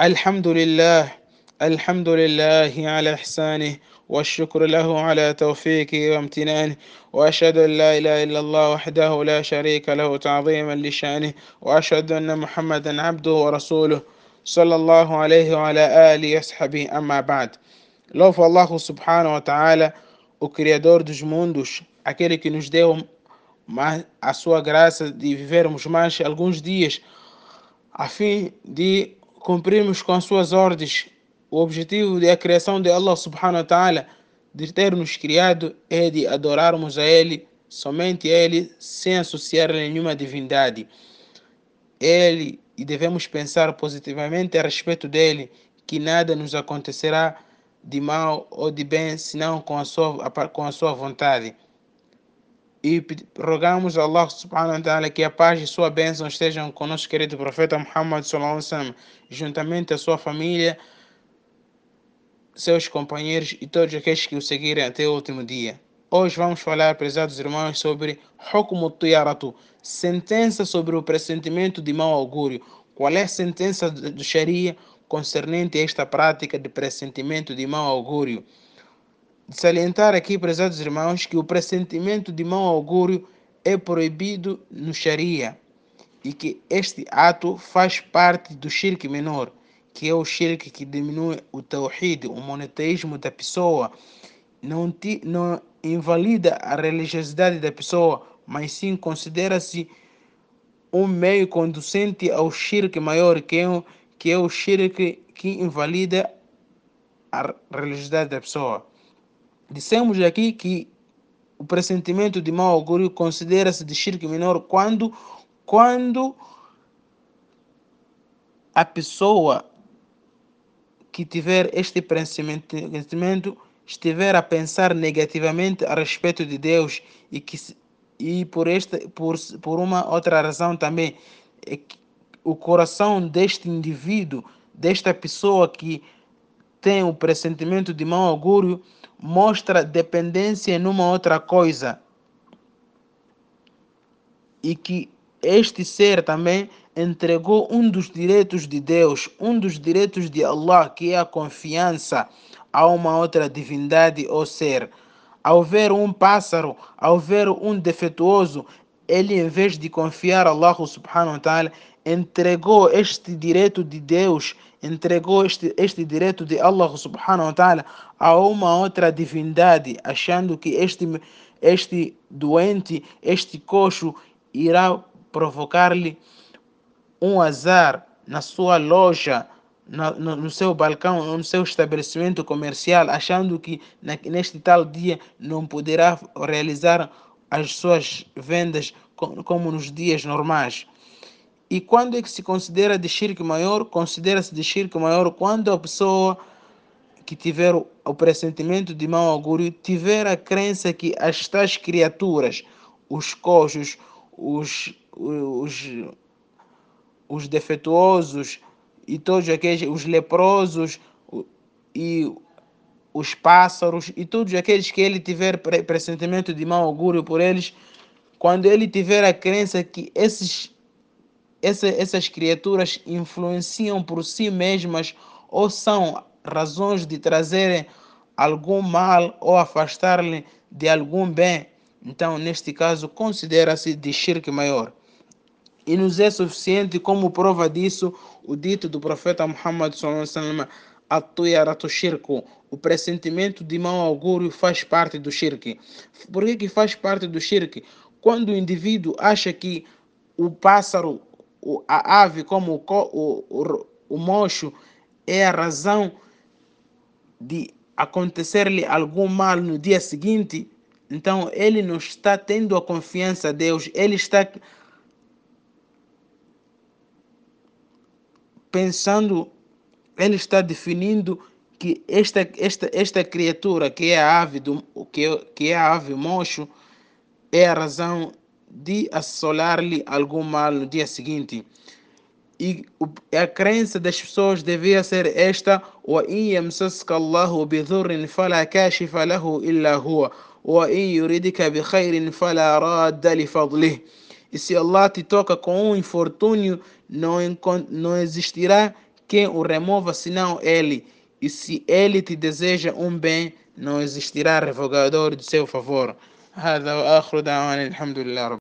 الحمد لله الحمد لله على إحسانه والشكر له على توفيقه وامتنانه وأشهد أن لا إله إلا الله وحده لا شريك له تعظيما لشأنه وأشهد أن محمدا عبده ورسوله صلى الله عليه وعلى آله وصحبه أما بعد Louvo Allah subhanahu wa ta'ala, o Criador dos mundos, aquele que nos deu a sua graça de vivermos mais alguns dias, a fim de cumprirmos com as suas ordens. O objetivo da criação de Allah subhanahu wa ta'ala, de ter nos criado, é de adorarmos a Ele, somente a Ele, sem associar nenhuma divindade. Ele, e devemos pensar positivamente a respeito dele, que nada nos acontecerá de mal ou de bem, senão com a sua, com a sua vontade. E rogamos a Allah subhanahu wa ta'ala que a paz e sua bênção estejam com nosso querido profeta Muhammad sallallahu alaihi juntamente a sua família, seus companheiros e todos aqueles que o seguirem até o último dia. Hoje vamos falar, prezados irmãos, sobre Hukmu Tiyaratu, sentença sobre o pressentimento de mau augúrio. Qual é a sentença do Sharia concernente a esta prática de pressentimento de mau augúrio. Salientar aqui, prezados irmãos, que o pressentimento de mau augúrio é proibido no Sharia e que este ato faz parte do shirk menor, que é o shirk que diminui o tawhid, o monoteísmo da pessoa, não, não invalida a religiosidade da pessoa, mas sim considera-se um meio conducente ao shirk maior, que é que é o shirk que invalida a religiosidade da pessoa. Dissemos aqui que o pressentimento de mau augúrio considera-se de shirk menor quando, quando a pessoa que tiver este pressentimento estiver a pensar negativamente a respeito de Deus e que e por esta por, por uma outra razão também é que o coração deste indivíduo, desta pessoa que tem o pressentimento de mau augúrio, mostra dependência numa outra coisa. E que este ser também entregou um dos direitos de Deus, um dos direitos de Allah, que é a confiança a uma outra divindade ou ser. Ao ver um pássaro, ao ver um defeituoso, ele em vez de confiar a Allah subhanahu wa ta'ala, entregou este direito de Deus, entregou este, este direito de Allah subhanahu wa ta'ala a uma outra divindade, achando que este, este doente, este coxo, irá provocar-lhe um azar na sua loja, no, no, seu balcão, no seu estabelecimento comercial, achando que na, neste tal dia não poderá realizar as suas vendas como nos dias normais. E quando é que se considera de shirk maior? Considera-se de shirk maior quando a pessoa que tiver o pressentimento de mau augúrio tiver a crença que as tais criaturas, os cojos, os, os, os defeituosos e todos aqueles, os leprosos e os pássaros e todos aqueles que ele tiver pressentimento de mau augúrio por eles, quando ele tiver a crença que esses essa, essas criaturas influenciam por si mesmas ou são razões de trazerem algum mal ou afastar-lhe de algum bem. Então, neste caso, considera-se de shirk maior. E nos é suficiente como prova disso o dito do profeta Muhammad sallallahu alaihi shirku, o pressentimento de mau augúrio faz parte do shirk. Por que, que faz parte do shirk? Quando o indivíduo acha que o pássaro a ave como o, o, o, o mocho é a razão de acontecer-lhe algum mal no dia seguinte, então ele não está tendo a confiança a Deus, ele está pensando, ele está definindo que esta, esta, esta criatura que é a ave do que, que é a ave mocho é a razão de assolar-lhe algum mal no dia seguinte. E a crença das pessoas devia ser esta: وَإِنْ يَمْسَسْكَ اللَّهُ بِضُرٍّ فَلَا كَاشِفَ لَهُ إِلَّا هُوَ وَإِنْ يُرِدْكَ بِخَيْرٍ فَلَا رَادَّ لِفَضْلِهِ E se Allah te toca com um infortúnio, não, não existirá quem o remova senão ele. E se ele te deseja um bem, não existirá revogador de seu favor. هذا وآخر دعوانا الحمد لله رب